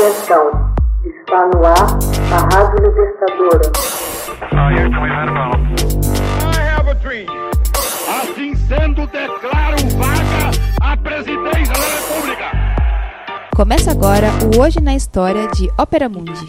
Atenção, está no ar a Rádio Libertadora. Assim sendo, declaro vaga a presidência da República. Começa agora o Hoje na História de Ópera Mundi.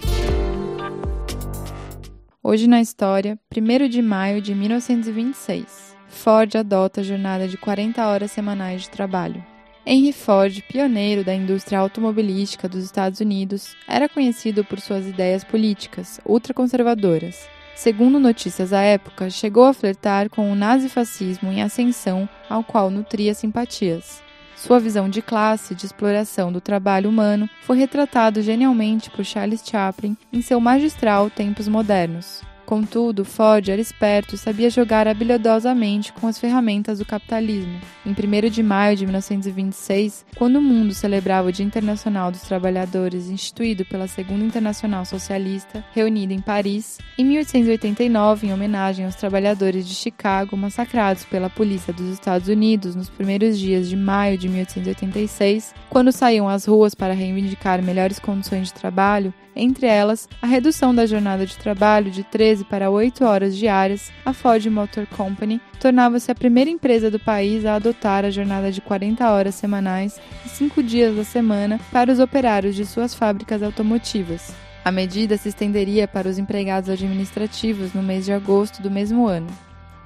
Hoje na História, 1 de maio de 1926. Ford adota a jornada de 40 horas semanais de trabalho. Henry Ford, pioneiro da indústria automobilística dos Estados Unidos, era conhecido por suas ideias políticas ultraconservadoras. Segundo notícias à época, chegou a flertar com o nazifascismo em ascensão, ao qual nutria simpatias. Sua visão de classe, de exploração do trabalho humano, foi retratado genialmente por Charles Chaplin em seu magistral Tempos Modernos. Contudo, Ford era esperto e sabia jogar habilidosamente com as ferramentas do capitalismo. Em 1 de maio de 1926, quando o mundo celebrava o Dia Internacional dos Trabalhadores, instituído pela Segunda Internacional Socialista, reunida em Paris, em 1889, em homenagem aos trabalhadores de Chicago massacrados pela polícia dos Estados Unidos nos primeiros dias de maio de 1886, quando saíam às ruas para reivindicar melhores condições de trabalho, entre elas a redução da jornada de trabalho de 13 para 8 horas diárias, a Ford Motor Company tornava-se a primeira empresa do país a adotar a jornada de 40 horas semanais e 5 dias da semana para os operários de suas fábricas automotivas. A medida se estenderia para os empregados administrativos no mês de agosto do mesmo ano.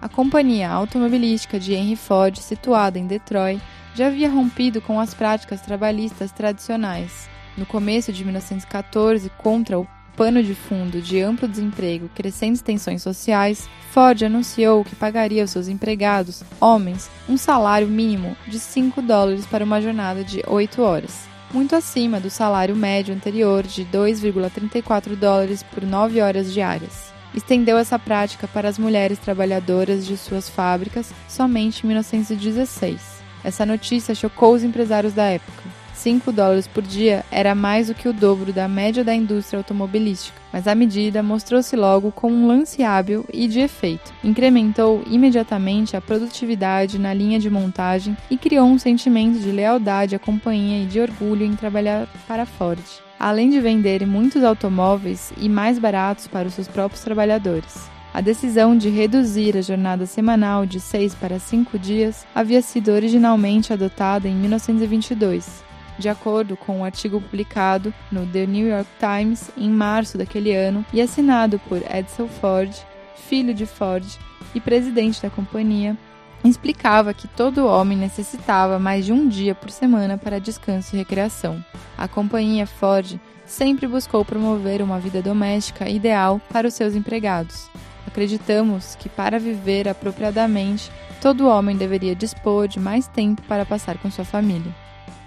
A companhia automobilística de Henry Ford, situada em Detroit, já havia rompido com as práticas trabalhistas tradicionais. No começo de 1914, contra o pano de fundo de amplo desemprego crescentes tensões sociais, Ford anunciou que pagaria aos seus empregados, homens, um salário mínimo de 5 dólares para uma jornada de 8 horas, muito acima do salário médio anterior de 2,34 dólares por 9 horas diárias. Estendeu essa prática para as mulheres trabalhadoras de suas fábricas somente em 1916. Essa notícia chocou os empresários da época. 5 dólares por dia era mais do que o dobro da média da indústria automobilística, mas a medida mostrou-se logo como um lance hábil e de efeito. Incrementou imediatamente a produtividade na linha de montagem e criou um sentimento de lealdade à companhia e de orgulho em trabalhar para a Ford além de vender muitos automóveis e mais baratos para os seus próprios trabalhadores. A decisão de reduzir a jornada semanal de 6 para 5 dias havia sido originalmente adotada em 1922, de acordo com um artigo publicado no The New York Times em março daquele ano e assinado por Edsel Ford, filho de Ford e presidente da companhia, explicava que todo homem necessitava mais de um dia por semana para descanso e recreação. A companhia Ford sempre buscou promover uma vida doméstica ideal para os seus empregados. Acreditamos que para viver apropriadamente, todo homem deveria dispor de mais tempo para passar com sua família.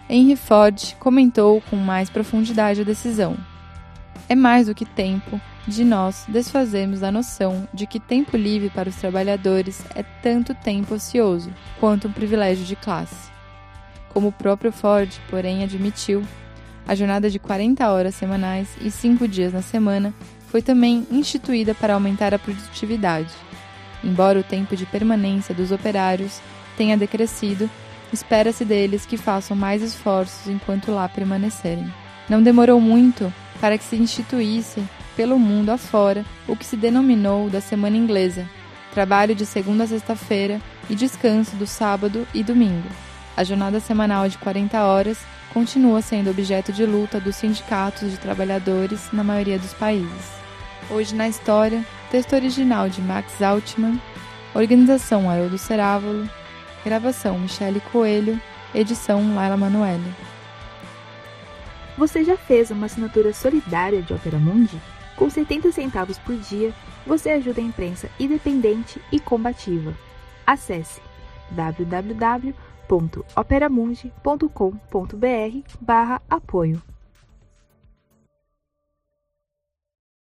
Henry Ford comentou com mais profundidade a decisão. É mais do que tempo de nós desfazermos da noção de que tempo livre para os trabalhadores é tanto tempo ocioso quanto um privilégio de classe. Como o próprio Ford, porém, admitiu, a jornada de 40 horas semanais e 5 dias na semana foi também instituída para aumentar a produtividade. Embora o tempo de permanência dos operários tenha decrescido, espera-se deles que façam mais esforços enquanto lá permanecerem. Não demorou muito para que se instituísse pelo mundo afora o que se denominou da Semana Inglesa, trabalho de segunda a sexta-feira e descanso do sábado e domingo. A jornada semanal de 40 horas continua sendo objeto de luta dos sindicatos de trabalhadores na maioria dos países. Hoje na História, texto original de Max Altman, organização Haroldo Cerávolo, gravação Michele Coelho, edição Laila Manoeli. Você já fez uma assinatura solidária de Opera Mundi? Com 70 centavos por dia, você ajuda a imprensa independente e combativa. Acesse www.operamundi.com.br/apoio.